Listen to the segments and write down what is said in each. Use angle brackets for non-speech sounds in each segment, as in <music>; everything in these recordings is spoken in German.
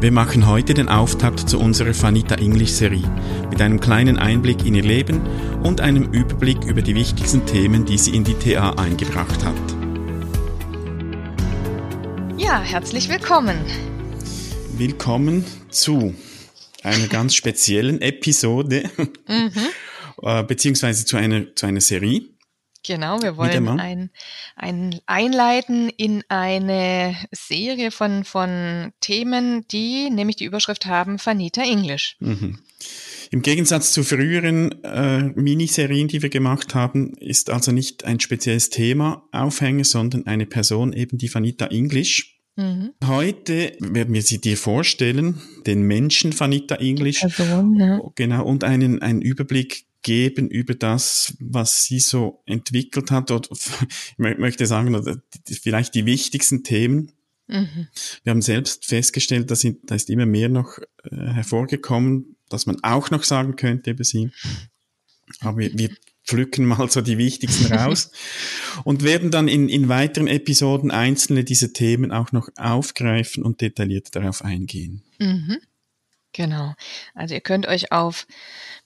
Wir machen heute den Auftakt zu unserer Fanita English Serie mit einem kleinen Einblick in ihr Leben und einem Überblick über die wichtigsten Themen, die sie in die TA eingebracht hat. Ja, herzlich willkommen. Willkommen zu einer ganz speziellen Episode, mhm. <laughs> Äh, beziehungsweise zu einer, zu einer Serie. Genau, wir wollen ein, ein einleiten in eine Serie von, von Themen, die nämlich die Überschrift haben Fanita English. Mhm. Im Gegensatz zu früheren äh, Miniserien, die wir gemacht haben, ist also nicht ein spezielles Thema Aufhänger, sondern eine Person, eben die Fanita English. Mhm. Heute werden wir sie dir vorstellen, den Menschen Fanita English. Person, ja. Genau, und einen, einen Überblick geben über das, was sie so entwickelt hat, oder ich möchte sagen, vielleicht die wichtigsten Themen. Mhm. Wir haben selbst festgestellt, dass da ist immer mehr noch äh, hervorgekommen, dass man auch noch sagen könnte über sie. Aber wir, wir pflücken mal so die wichtigsten <laughs> raus und werden dann in, in weiteren Episoden einzelne dieser Themen auch noch aufgreifen und detailliert darauf eingehen. Mhm. Genau. Also ihr könnt euch auf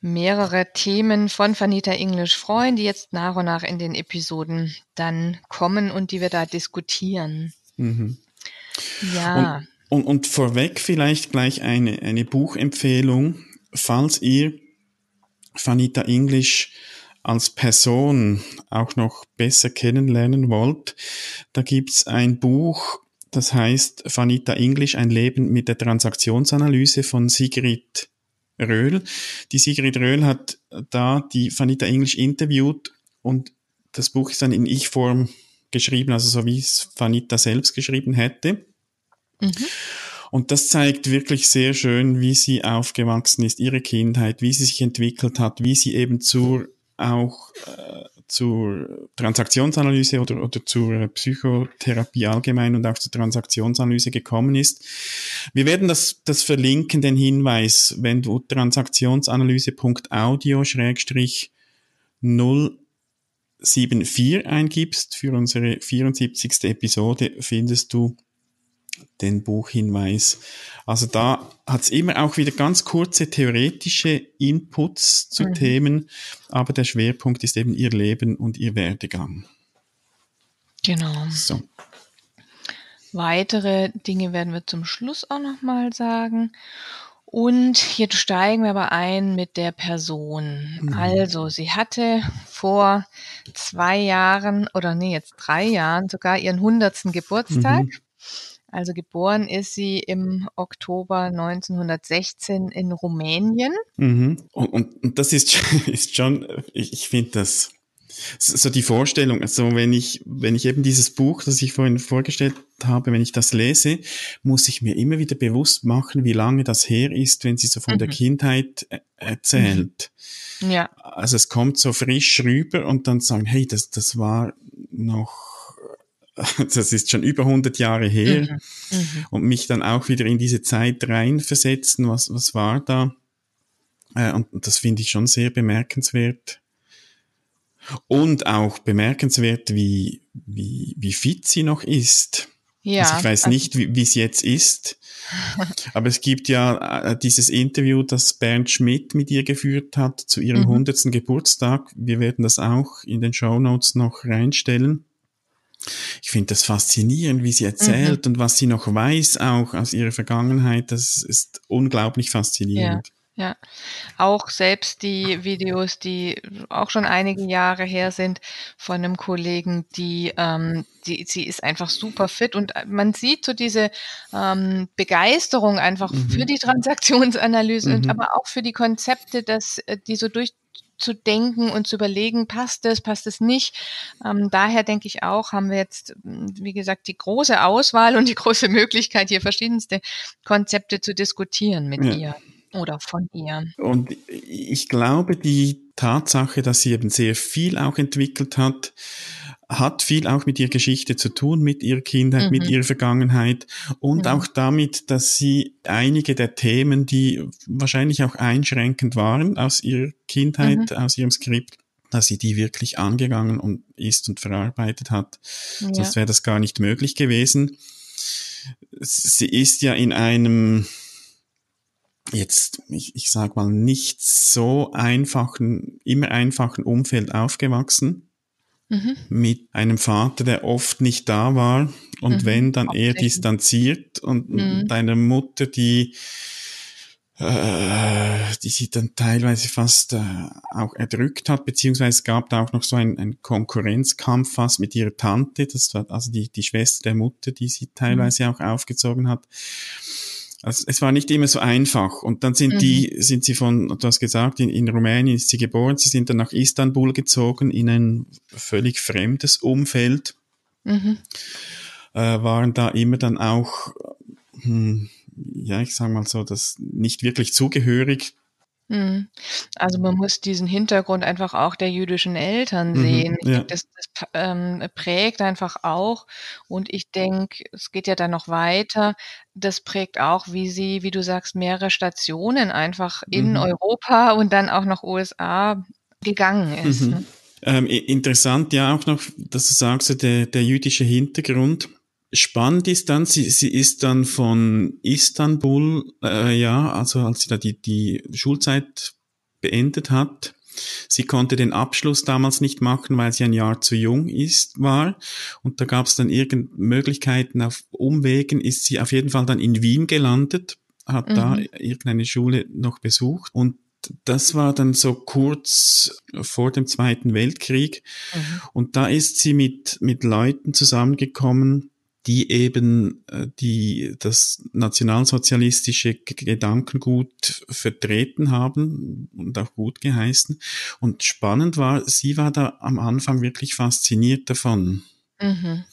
mehrere Themen von Vanita English freuen, die jetzt nach und nach in den Episoden dann kommen und die wir da diskutieren. Mhm. Ja. Und, und, und vorweg vielleicht gleich eine, eine Buchempfehlung, falls ihr Vanita English als Person auch noch besser kennenlernen wollt, da gibt's ein Buch, das heißt Vanita English, ein Leben mit der Transaktionsanalyse von Sigrid Röhl. Die Sigrid Röhl hat da die Vanita English interviewt und das Buch ist dann in Ich-Form geschrieben, also so wie es Vanita selbst geschrieben hätte. Mhm. Und das zeigt wirklich sehr schön, wie sie aufgewachsen ist, ihre Kindheit, wie sie sich entwickelt hat, wie sie eben zur auch äh, zur Transaktionsanalyse oder, oder zur Psychotherapie allgemein und auch zur Transaktionsanalyse gekommen ist. Wir werden das, das verlinken, den Hinweis, wenn du transaktionsanalyse.audio 074 eingibst für unsere 74. Episode, findest du den Buchhinweis. Also da hat es immer auch wieder ganz kurze theoretische Inputs zu mhm. Themen, aber der Schwerpunkt ist eben ihr Leben und ihr Werdegang. Genau. So. Weitere Dinge werden wir zum Schluss auch nochmal sagen. Und jetzt steigen wir aber ein mit der Person. Mhm. Also, sie hatte vor zwei Jahren oder nee, jetzt drei Jahren sogar ihren hundertsten Geburtstag. Mhm. Also geboren ist sie im Oktober 1916 in Rumänien. Mhm. Und, und, und, das ist, <laughs> ist schon, ich, ich finde das so die Vorstellung, also wenn ich, wenn ich eben dieses Buch, das ich vorhin vorgestellt habe, wenn ich das lese, muss ich mir immer wieder bewusst machen, wie lange das her ist, wenn sie so von mhm. der Kindheit äh, erzählt. Ja. Also es kommt so frisch rüber und dann sagen, hey, das, das war noch <laughs> das ist schon über 100 Jahre her, mhm. Mhm. und mich dann auch wieder in diese Zeit reinversetzen, was, was war da. Äh, und, und das finde ich schon sehr bemerkenswert. Und auch bemerkenswert, wie, wie, wie fit sie noch ist. Ja, also ich weiß also nicht, wie, wie es jetzt ist, <laughs> aber es gibt ja äh, dieses Interview, das Bernd Schmidt mit ihr geführt hat zu ihrem mhm. 100. Geburtstag. Wir werden das auch in den Show Notes noch reinstellen ich finde das faszinierend, wie sie erzählt mhm. und was sie noch weiß, auch aus ihrer Vergangenheit. Das ist unglaublich faszinierend. Ja. Ja, auch selbst die Videos, die auch schon einige Jahre her sind, von einem Kollegen, die, ähm, die sie ist einfach super fit und man sieht so diese ähm, Begeisterung einfach mhm. für die Transaktionsanalyse mhm. und aber auch für die Konzepte, dass äh, die so durch zu denken und zu überlegen, passt es, passt es nicht. Ähm, daher denke ich auch, haben wir jetzt, wie gesagt, die große Auswahl und die große Möglichkeit, hier verschiedenste Konzepte zu diskutieren mit ja. ihr oder von ihr. Und ich glaube, die Tatsache, dass sie eben sehr viel auch entwickelt hat, hat viel auch mit ihrer Geschichte zu tun, mit ihrer Kindheit, mhm. mit ihrer Vergangenheit und ja. auch damit, dass sie einige der Themen, die wahrscheinlich auch einschränkend waren aus ihrer Kindheit, mhm. aus ihrem Skript, dass sie die wirklich angegangen und ist und verarbeitet hat. Ja. Sonst wäre das gar nicht möglich gewesen. Sie ist ja in einem jetzt, ich, ich sag mal, nicht so einfachen, immer einfachen Umfeld aufgewachsen. Mhm. Mit einem Vater, der oft nicht da war und mhm. wenn, dann eher distanziert und mhm. deiner Mutter, die äh, die sie dann teilweise fast äh, auch erdrückt hat, beziehungsweise es gab da auch noch so ein, ein Konkurrenzkampf fast mit ihrer Tante, das war also die, die Schwester der Mutter, die sie teilweise mhm. auch aufgezogen hat. Also es war nicht immer so einfach. Und dann sind mhm. die, sind sie von, du hast gesagt, in, in Rumänien ist sie geboren, sie sind dann nach Istanbul gezogen, in ein völlig fremdes Umfeld. Mhm. Äh, waren da immer dann auch, hm, ja, ich sag mal so, das nicht wirklich zugehörig Mhm. Also man muss diesen Hintergrund einfach auch der jüdischen Eltern mhm, sehen. Mhm, ja. Das, das ähm, prägt einfach auch. Und ich denke, es geht ja dann noch weiter. Das prägt auch, wie sie, wie du sagst, mehrere Stationen einfach in mhm. Europa und dann auch noch USA gegangen ist. Mhm. Ne? Ähm, interessant ja auch noch, dass du sagst, der, der jüdische Hintergrund. Spannend ist dann, sie, sie ist dann von Istanbul, äh, ja, also als sie da die, die Schulzeit beendet hat, Sie konnte den Abschluss damals nicht machen, weil sie ein Jahr zu jung ist, war. Und da gab es dann irgend Möglichkeiten auf Umwegen, ist sie auf jeden Fall dann in Wien gelandet, hat mhm. da irgendeine Schule noch besucht. Und das war dann so kurz vor dem Zweiten Weltkrieg. Mhm. Und da ist sie mit, mit Leuten zusammengekommen, die eben äh, die das nationalsozialistische Gedankengut vertreten haben und auch gut geheißen. Und spannend war, sie war da am Anfang wirklich fasziniert davon. Mhm.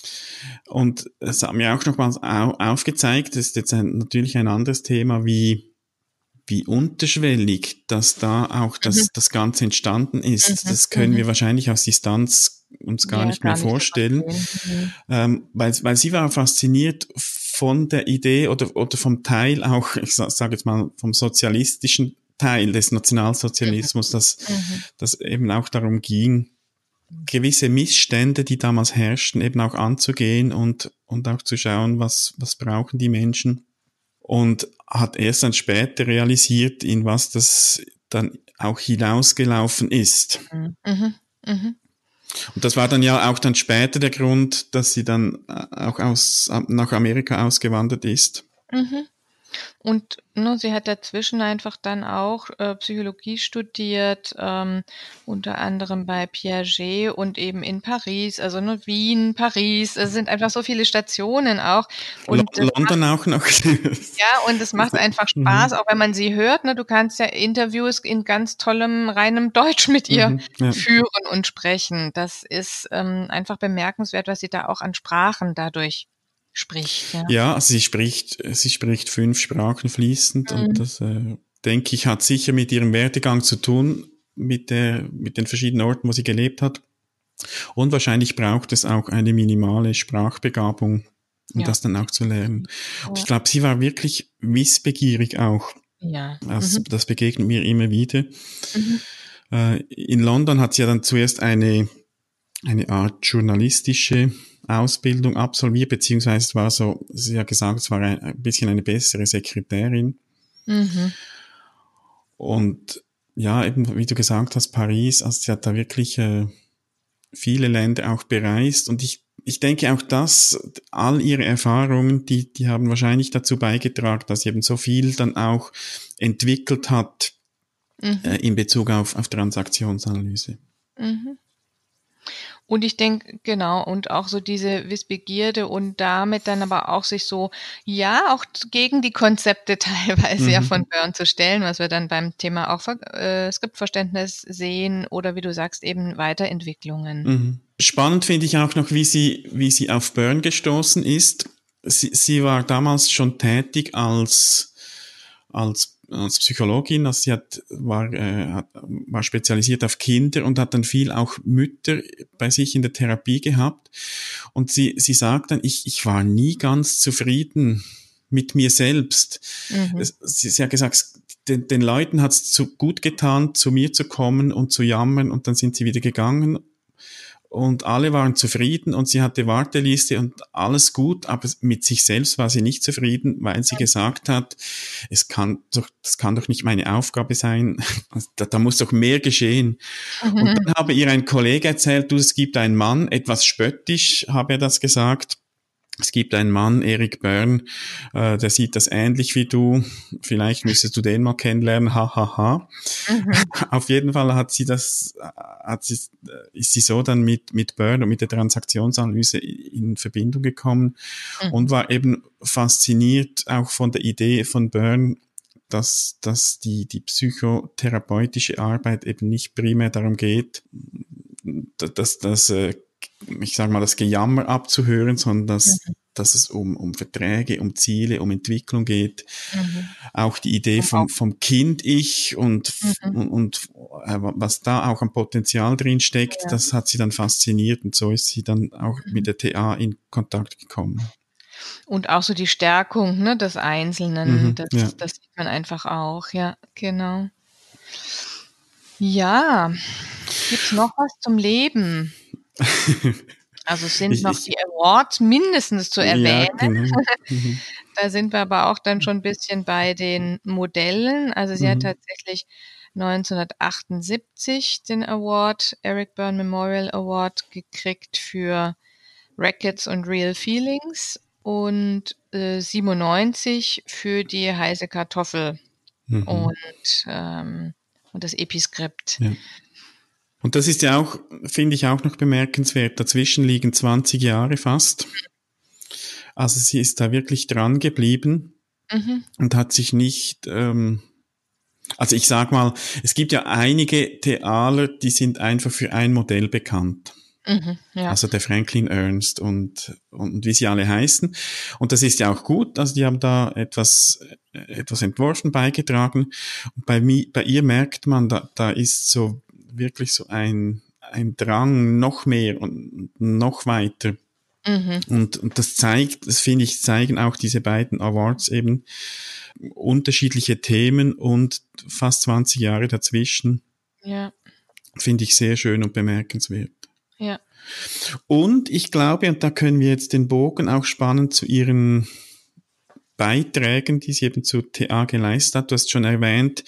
Und es hat mir auch nochmals aufgezeigt, das ist jetzt ein, natürlich ein anderes Thema, wie wie unterschwellig, dass da auch das, mhm. das Ganze entstanden ist. Mhm. Das können wir mhm. wahrscheinlich aus Distanz uns gar ja, nicht mehr gar vorstellen, mhm. ähm, weil, weil sie war fasziniert von der Idee oder, oder vom Teil auch, ich sage jetzt mal, vom sozialistischen Teil des Nationalsozialismus, mhm. dass, mhm. dass eben auch darum ging, gewisse Missstände, die damals herrschten, eben auch anzugehen und, und auch zu schauen, was, was brauchen die Menschen. Und hat erst dann später realisiert, in was das dann auch hinausgelaufen ist. Mhm. Mhm. Und das war dann ja auch dann später der Grund, dass sie dann äh, auch aus, nach Amerika ausgewandert ist. Mhm. Und ne, sie hat dazwischen einfach dann auch äh, Psychologie studiert, ähm, unter anderem bei Piaget und eben in Paris, also ne, Wien, Paris, es sind einfach so viele Stationen auch. Und London macht, auch noch. <laughs> ja, und es macht einfach mhm. Spaß, mhm. auch wenn man sie hört. Ne, du kannst ja Interviews in ganz tollem, reinem Deutsch mit ihr mhm, ja. führen und sprechen. Das ist ähm, einfach bemerkenswert, was sie da auch an Sprachen dadurch spricht. Ja, ja also sie spricht, sie spricht fünf Sprachen fließend mhm. und das, äh, denke ich, hat sicher mit ihrem Werdegang zu tun, mit der, mit den verschiedenen Orten, wo sie gelebt hat. Und wahrscheinlich braucht es auch eine minimale Sprachbegabung, um ja. das dann auch zu lernen. Ja. Ich glaube, sie war wirklich wissbegierig auch. Ja. Also, mhm. Das begegnet mir immer wieder. Mhm. Äh, in London hat sie ja dann zuerst eine, eine Art journalistische Ausbildung absolviert, beziehungsweise es war so, sie hat gesagt, es war ein, bisschen eine bessere Sekretärin. Mhm. Und ja, eben wie du gesagt hast, Paris, also sie hat da wirklich äh, viele Länder auch bereist und ich ich denke auch dass all ihre Erfahrungen, die, die haben wahrscheinlich dazu beigetragen, dass sie eben so viel dann auch entwickelt hat mhm. äh, in Bezug auf, auf Transaktionsanalyse. Mhm. Und ich denke, genau, und auch so diese Wissbegierde und damit dann aber auch sich so, ja, auch gegen die Konzepte <laughs> teilweise mhm. ja von Burn zu stellen, was wir dann beim Thema auch äh, Skriptverständnis sehen oder wie du sagst, eben Weiterentwicklungen. Mhm. Spannend finde ich auch noch, wie sie, wie sie auf Burn gestoßen ist. Sie, sie war damals schon tätig als, als als Psychologin, also sie hat, war, äh, war spezialisiert auf Kinder und hat dann viel auch Mütter bei sich in der Therapie gehabt. Und sie, sie sagt dann, ich, ich war nie ganz zufrieden mit mir selbst. Mhm. Sie, sie hat gesagt, den, den Leuten hat es zu gut getan, zu mir zu kommen und zu jammern und dann sind sie wieder gegangen und alle waren zufrieden und sie hatte Warteliste und alles gut, aber mit sich selbst war sie nicht zufrieden, weil sie gesagt hat, es kann doch, das kann doch nicht meine Aufgabe sein, <laughs> da, da muss doch mehr geschehen. Mhm. Und dann habe ihr ein Kollege erzählt, du, es gibt einen Mann, etwas spöttisch habe er das gesagt, es gibt einen Mann, Erik Byrne, äh, der sieht das ähnlich wie du. Vielleicht müsstest du den mal kennenlernen. Hahaha. Ha, ha. mhm. Auf jeden Fall hat sie das, hat sie, ist sie so dann mit mit Byrne und mit der Transaktionsanalyse in Verbindung gekommen mhm. und war eben fasziniert auch von der Idee von Byrne, dass dass die die psychotherapeutische Arbeit eben nicht primär darum geht, dass dass äh, ich sage mal, das Gejammer abzuhören, sondern dass, mhm. dass es um, um Verträge, um Ziele, um Entwicklung geht. Mhm. Auch die Idee vom, vom Kind-Ich und, mhm. und, und äh, was da auch am Potenzial drin steckt, ja. das hat sie dann fasziniert und so ist sie dann auch mhm. mit der TA in Kontakt gekommen. Und auch so die Stärkung ne, des Einzelnen, mhm. das, ja. das sieht man einfach auch, ja, genau. Ja, gibt's noch was zum Leben? <laughs> Also sind ich, noch die Awards mindestens zu erwähnen. Ja, genau. <laughs> mhm. da sind wir aber auch dann schon ein bisschen bei den Modellen. Also sie mhm. hat tatsächlich 1978 den Award, Eric Byrne Memorial Award, gekriegt für Rackets und Real Feelings und äh, 97 für die heiße Kartoffel mhm. und, ähm, und das Episkript. Ja. Und das ist ja auch, finde ich auch noch bemerkenswert. Dazwischen liegen 20 Jahre fast. Also sie ist da wirklich dran geblieben mhm. und hat sich nicht, ähm, also ich sag mal, es gibt ja einige Theater, die sind einfach für ein Modell bekannt. Mhm, ja. Also der Franklin Ernst und, und wie sie alle heißen. Und das ist ja auch gut. Also die haben da etwas, etwas entworfen, beigetragen. Und bei, mir, bei ihr merkt man, da, da ist so wirklich so ein, ein Drang noch mehr und noch weiter. Mhm. Und, und das zeigt, das finde ich, zeigen auch diese beiden Awards eben unterschiedliche Themen und fast 20 Jahre dazwischen. Ja. Finde ich sehr schön und bemerkenswert. Ja. Und ich glaube, und da können wir jetzt den Bogen auch spannen zu ihren Beiträgen, die sie eben zu TA geleistet hat. Du hast schon erwähnt,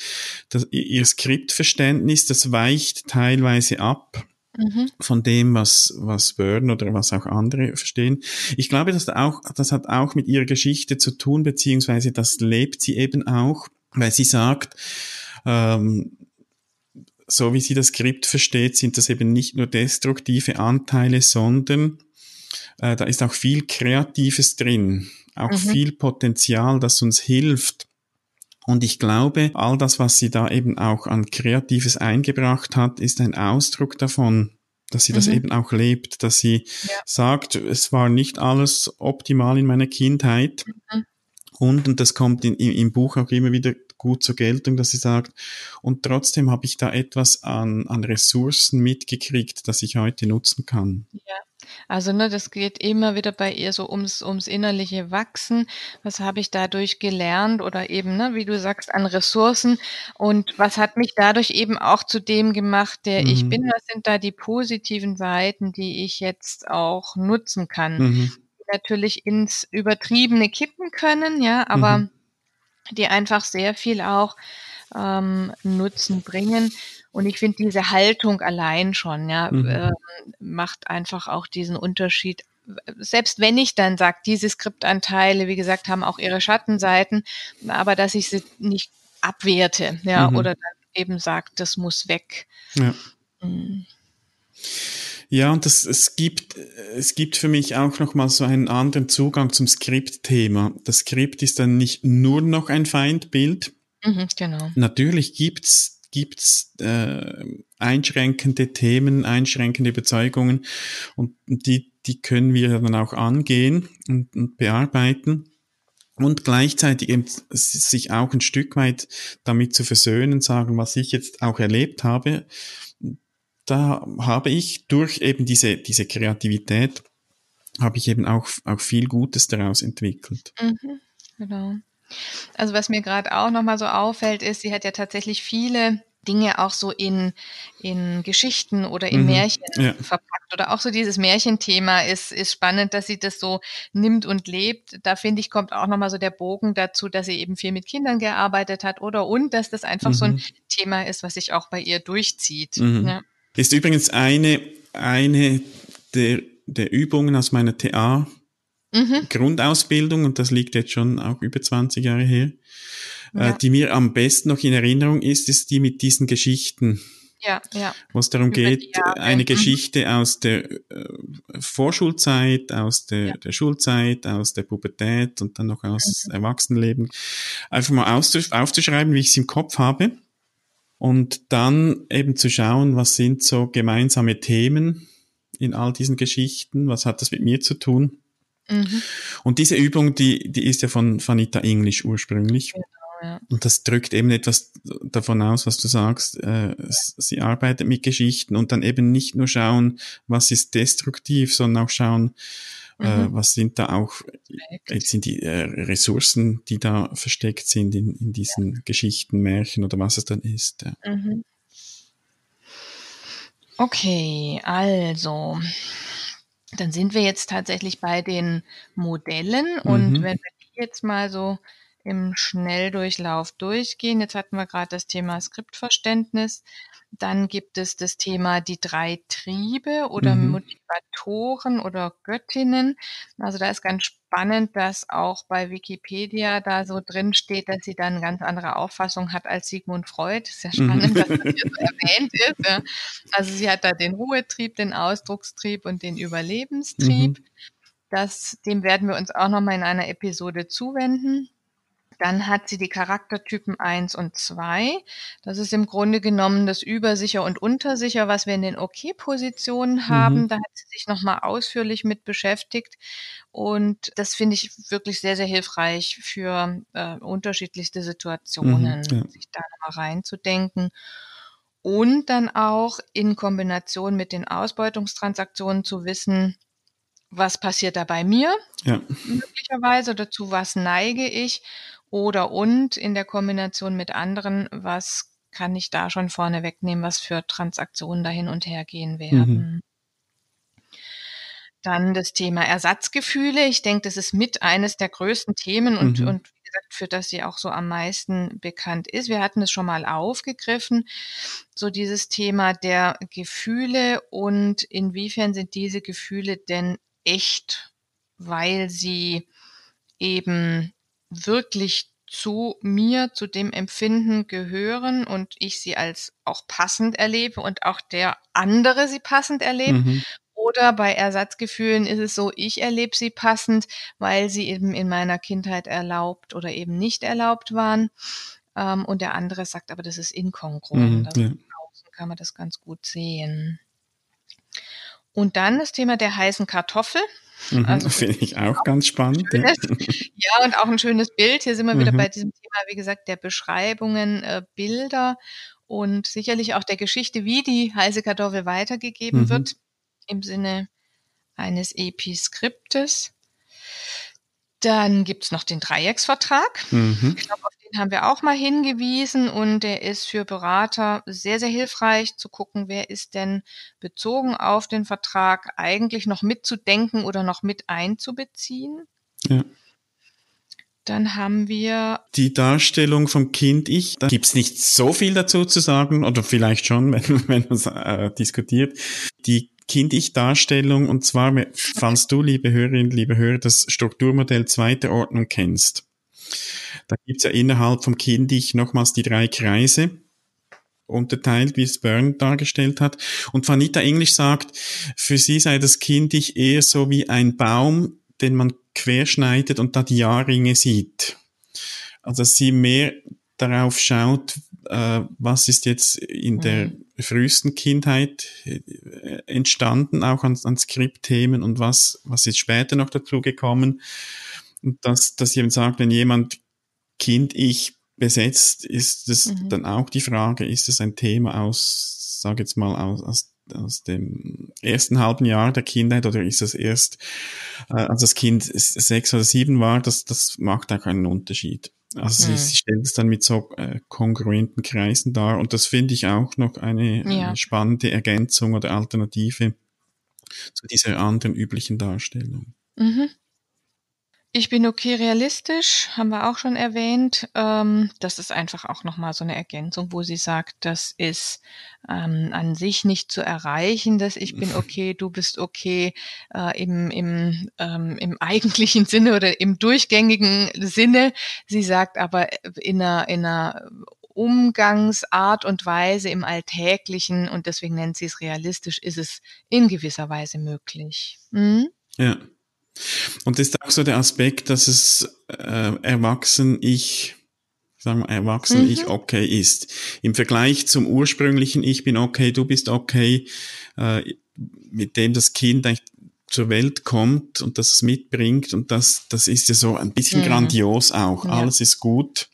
dass ihr Skriptverständnis, das weicht teilweise ab. Mhm. von dem, was, was Byrne oder was auch andere verstehen. Ich glaube, dass auch, das hat auch mit ihrer Geschichte zu tun, beziehungsweise das lebt sie eben auch, weil sie sagt, ähm, so wie sie das Skript versteht, sind das eben nicht nur destruktive Anteile, sondern äh, da ist auch viel Kreatives drin auch mhm. viel Potenzial, das uns hilft. Und ich glaube, all das, was sie da eben auch an Kreatives eingebracht hat, ist ein Ausdruck davon, dass sie mhm. das eben auch lebt, dass sie ja. sagt, es war nicht alles optimal in meiner Kindheit. Mhm. Und, und das kommt in, im Buch auch immer wieder gut zur Geltung, dass sie sagt, und trotzdem habe ich da etwas an, an Ressourcen mitgekriegt, das ich heute nutzen kann. Ja. Also ne, das geht immer wieder bei ihr so ums, ums innerliche Wachsen. Was habe ich dadurch gelernt oder eben, ne, wie du sagst, an Ressourcen und was hat mich dadurch eben auch zu dem gemacht, der mhm. ich bin? Was sind da die positiven Seiten, die ich jetzt auch nutzen kann? Mhm. Natürlich ins Übertriebene kippen können, ja, aber mhm. die einfach sehr viel auch ähm, Nutzen bringen. Und ich finde diese Haltung allein schon, ja, mhm. äh, macht einfach auch diesen Unterschied. Selbst wenn ich dann sage, diese Skriptanteile, wie gesagt, haben auch ihre Schattenseiten, aber dass ich sie nicht abwerte, ja, mhm. oder dann eben sagt, das muss weg. Ja. Mhm. Ja, und das, es gibt, es gibt für mich auch nochmal so einen anderen Zugang zum Skriptthema. Das Skript ist dann nicht nur noch ein Feindbild. Mhm, genau. Natürlich gibt's gibt's äh, einschränkende Themen, einschränkende Überzeugungen und die, die können wir dann auch angehen und, und bearbeiten und gleichzeitig eben sich auch ein Stück weit damit zu versöhnen, sagen, was ich jetzt auch erlebt habe, da habe ich durch eben diese, diese Kreativität, habe ich eben auch, auch viel Gutes daraus entwickelt. Mhm, genau. Also was mir gerade auch nochmal so auffällt, ist, sie hat ja tatsächlich viele Dinge auch so in, in Geschichten oder in mhm, Märchen ja. verpackt. Oder auch so dieses Märchenthema ist, ist spannend, dass sie das so nimmt und lebt. Da finde ich, kommt auch nochmal so der Bogen dazu, dass sie eben viel mit Kindern gearbeitet hat oder und dass das einfach mhm. so ein mhm. Thema ist, was sich auch bei ihr durchzieht. Mhm. Ja. Ist übrigens eine, eine der, der Übungen aus meiner TA mhm. Grundausbildung, und das liegt jetzt schon auch über 20 Jahre her, äh, ja. äh, die mir am besten noch in Erinnerung ist, ist die mit diesen Geschichten. Ja, ja. Wo es darum Über geht, eine mhm. Geschichte aus der äh, Vorschulzeit, aus der, ja. der Schulzeit, aus der Pubertät und dann noch aus mhm. Erwachsenenleben, einfach mal aufzuschreiben, wie ich es im Kopf habe. Und dann eben zu schauen, was sind so gemeinsame Themen in all diesen Geschichten, was hat das mit mir zu tun. Mhm. Und diese Übung, die, die ist ja von Vanita English ursprünglich. Genau, ja. Und das drückt eben etwas davon aus, was du sagst. Äh, sie arbeitet mit Geschichten und dann eben nicht nur schauen, was ist destruktiv, sondern auch schauen, äh, mhm. äh, was sind da auch, jetzt sind die äh, Ressourcen, die da versteckt sind in, in diesen ja. Geschichten, Märchen oder was es dann ist. Ja. Mhm. Okay, also dann sind wir jetzt tatsächlich bei den Modellen und mhm. wenn wir die jetzt mal so im Schnelldurchlauf durchgehen, jetzt hatten wir gerade das Thema Skriptverständnis, dann gibt es das Thema die drei Triebe oder mhm. Motivatoren oder Göttinnen. Also da ist ganz spannend, dass auch bei Wikipedia da so drin steht, dass sie dann eine ganz andere Auffassung hat als Sigmund Freud. Ist ja spannend, mhm. dass das hier so erwähnt ist. Ja. Also sie hat da den Ruhetrieb, den Ausdruckstrieb und den Überlebenstrieb. Mhm. Das, dem werden wir uns auch nochmal in einer Episode zuwenden. Dann hat sie die Charaktertypen 1 und 2. Das ist im Grunde genommen das Übersicher und Untersicher, was wir in den OK-Positionen haben. Mhm. Da hat sie sich nochmal ausführlich mit beschäftigt. Und das finde ich wirklich sehr, sehr hilfreich für äh, unterschiedlichste Situationen, mhm, ja. sich da nochmal reinzudenken. Und dann auch in Kombination mit den Ausbeutungstransaktionen zu wissen, was passiert da bei mir ja. möglicherweise oder zu was neige ich oder und in der Kombination mit anderen, was kann ich da schon vorne wegnehmen, was für Transaktionen da hin und her gehen werden. Mhm. Dann das Thema Ersatzgefühle. Ich denke, das ist mit eines der größten Themen und, mhm. und wie gesagt, für das sie auch so am meisten bekannt ist. Wir hatten es schon mal aufgegriffen, so dieses Thema der Gefühle und inwiefern sind diese Gefühle denn echt, weil sie eben wirklich zu mir, zu dem Empfinden gehören und ich sie als auch passend erlebe und auch der andere sie passend erlebt. Mhm. Oder bei Ersatzgefühlen ist es so, ich erlebe sie passend, weil sie eben in meiner Kindheit erlaubt oder eben nicht erlaubt waren. Ähm, und der andere sagt, aber das ist inkongruent. Mhm, also ja. außen kann man das ganz gut sehen. Und dann das Thema der heißen Kartoffel. Mhm, also, <laughs> Finde ich auch, ganz spannend. Schönes, <laughs> ja, und auch ein schönes Bild. Hier sind wir mhm. wieder bei diesem Thema, wie gesagt, der Beschreibungen, äh, Bilder und sicherlich auch der Geschichte, wie die heiße Kartoffel weitergegeben mhm. wird im Sinne eines Episkriptes. Dann gibt's noch den Dreiecksvertrag. Mhm. Ich glaube, den haben wir auch mal hingewiesen und der ist für Berater sehr, sehr hilfreich zu gucken, wer ist denn bezogen auf den Vertrag eigentlich noch mitzudenken oder noch mit einzubeziehen. Ja. Dann haben wir die Darstellung vom Kind-Ich. Da gibt's nicht so viel dazu zu sagen, oder vielleicht schon, <laughs> wenn, wenn man es äh, diskutiert. Die Kind-Ich-Darstellung, und zwar, falls du, liebe Hörerinnen, liebe Hörer, das Strukturmodell zweiter Ordnung kennst. Da gibt's ja innerhalb vom Kind-Ich nochmals die drei Kreise. unterteilt, wie es Byrne dargestellt hat. Und Vanita English sagt, für sie sei das Kind ich eher so wie ein Baum, den man querschneidet und da die Jahrringe sieht. Also sie mehr darauf schaut, äh, was ist jetzt in der mhm. frühesten Kindheit äh, entstanden, auch an, an Skriptthemen und was, was ist später noch dazu gekommen. Und dass, dass jemand sagt, wenn jemand Kind ich besetzt, ist es mhm. dann auch die Frage, ist es ein Thema aus, sag jetzt mal, aus, aus, aus dem ersten halben Jahr der Kindheit oder ist es erst, äh, als das Kind sechs oder sieben war, das, das macht auch einen Unterschied. Also mhm. sie, sie stellt es dann mit so äh, kongruenten Kreisen dar und das finde ich auch noch eine, ja. eine spannende Ergänzung oder Alternative zu dieser anderen üblichen Darstellung. Mhm. Ich bin okay realistisch, haben wir auch schon erwähnt. Ähm, das ist einfach auch nochmal so eine Ergänzung, wo sie sagt, das ist ähm, an sich nicht zu erreichen, dass ich bin <laughs> okay, du bist okay äh, im, im, ähm, im eigentlichen Sinne oder im durchgängigen Sinne. Sie sagt aber in einer, in einer Umgangsart und Weise im Alltäglichen und deswegen nennt sie es realistisch, ist es in gewisser Weise möglich. Mhm. Ja. Und das ist auch so der Aspekt, dass es äh, erwachsen ich, sagen wir erwachsen mhm. ich okay ist. Im Vergleich zum ursprünglichen ich bin okay, du bist okay, äh, mit dem das Kind eigentlich zur Welt kommt und das es mitbringt und das, das ist ja so ein bisschen mhm. grandios auch. Ja. Alles ist gut.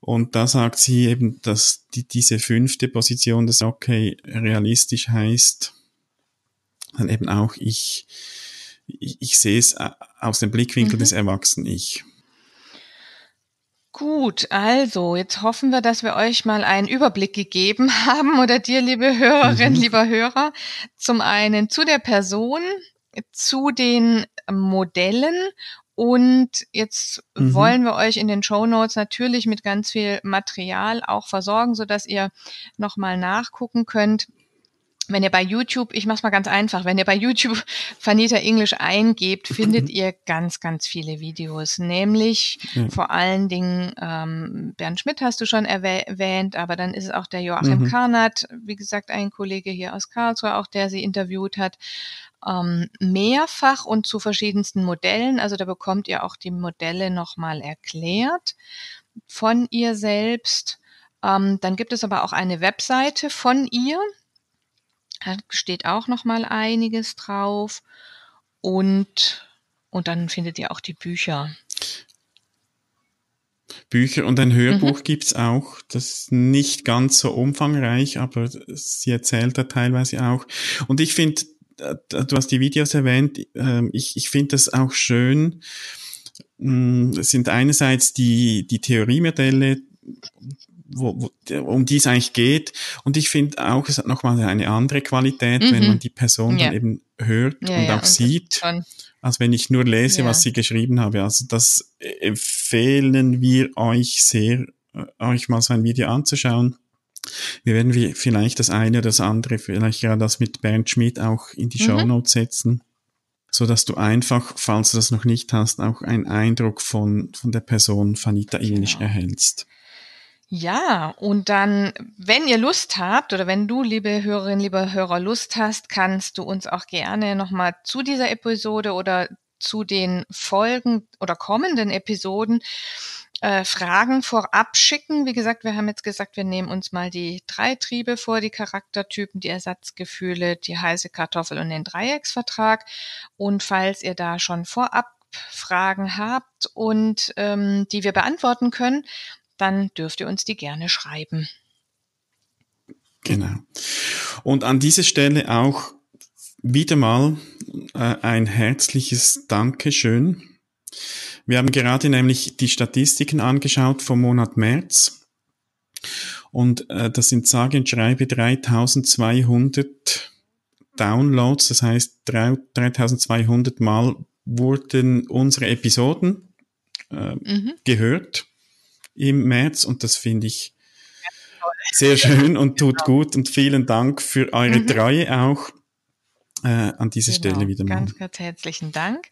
Und da sagt sie eben, dass die, diese fünfte Position, das okay realistisch heißt, dann eben auch ich, ich, ich sehe es äh, aus dem Blickwinkel mhm. des Erwachsenen-Ich. Gut, also jetzt hoffen wir, dass wir euch mal einen Überblick gegeben <laughs> haben oder dir, liebe Hörerin, mhm. lieber Hörer, zum einen zu der Person, zu den Modellen und jetzt mhm. wollen wir euch in den Show Notes natürlich mit ganz viel Material auch versorgen, so dass ihr nochmal nachgucken könnt wenn ihr bei YouTube, ich mach's mal ganz einfach, wenn ihr bei YouTube <laughs> Vanita English eingebt, findet ihr ganz, ganz viele Videos. Nämlich ja. vor allen Dingen, ähm, Bernd Schmidt hast du schon erwähnt, aber dann ist es auch der Joachim mhm. Karnat, wie gesagt, ein Kollege hier aus Karlsruhe, auch der sie interviewt hat. Ähm, mehrfach und zu verschiedensten Modellen. Also da bekommt ihr auch die Modelle nochmal erklärt von ihr selbst. Ähm, dann gibt es aber auch eine Webseite von ihr, da steht auch noch mal einiges drauf und und dann findet ihr auch die Bücher. Bücher und ein Hörbuch mhm. gibt's auch. Das ist nicht ganz so umfangreich, aber sie erzählt da teilweise auch. Und ich finde, äh, du hast die Videos erwähnt, ähm, ich, ich finde das auch schön. Mm, es sind einerseits die, die Theoriemodelle, wo, wo, um die es eigentlich geht. Und ich finde auch, es hat nochmal eine andere Qualität, mhm. wenn man die Person ja. dann eben hört ja, und ja, auch und sieht, als wenn ich nur lese, was sie geschrieben habe. Also das empfehlen wir euch sehr, äh, euch mal so ein Video anzuschauen. Wir werden vielleicht das eine oder das andere, vielleicht ja das mit Bernd Schmidt auch in die mhm. Show Notes setzen, so dass du einfach, falls du das noch nicht hast, auch einen Eindruck von, von der Person Vanita English genau. erhältst. Ja, und dann, wenn ihr Lust habt oder wenn du, liebe Hörerin, lieber Hörer, Lust hast, kannst du uns auch gerne nochmal zu dieser Episode oder zu den Folgen oder kommenden Episoden äh, Fragen vorab schicken. Wie gesagt, wir haben jetzt gesagt, wir nehmen uns mal die drei Triebe vor, die Charaktertypen, die Ersatzgefühle, die heiße Kartoffel und den Dreiecksvertrag. Und falls ihr da schon vorab Fragen habt und ähm, die wir beantworten können, dann dürft ihr uns die gerne schreiben. Genau. Und an dieser Stelle auch wieder mal äh, ein herzliches Dankeschön. Wir haben gerade nämlich die Statistiken angeschaut vom Monat März. Und äh, das sind sage und schreibe 3200 Downloads, das heißt 3200 Mal wurden unsere Episoden äh, mhm. gehört im März und das finde ich sehr schön und <laughs> tut genau. gut und vielen Dank für eure mhm. Treue auch äh, an dieser genau. Stelle wieder mal. Ganz, ganz herzlichen Dank.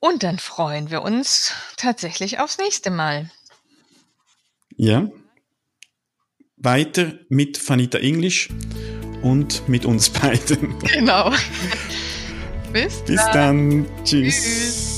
Und dann freuen wir uns tatsächlich aufs nächste Mal. Ja. weiter mit Vanita English und mit uns <laughs> beiden. Genau. <laughs> Bis, Bis dann. Tschüss. Tschüss.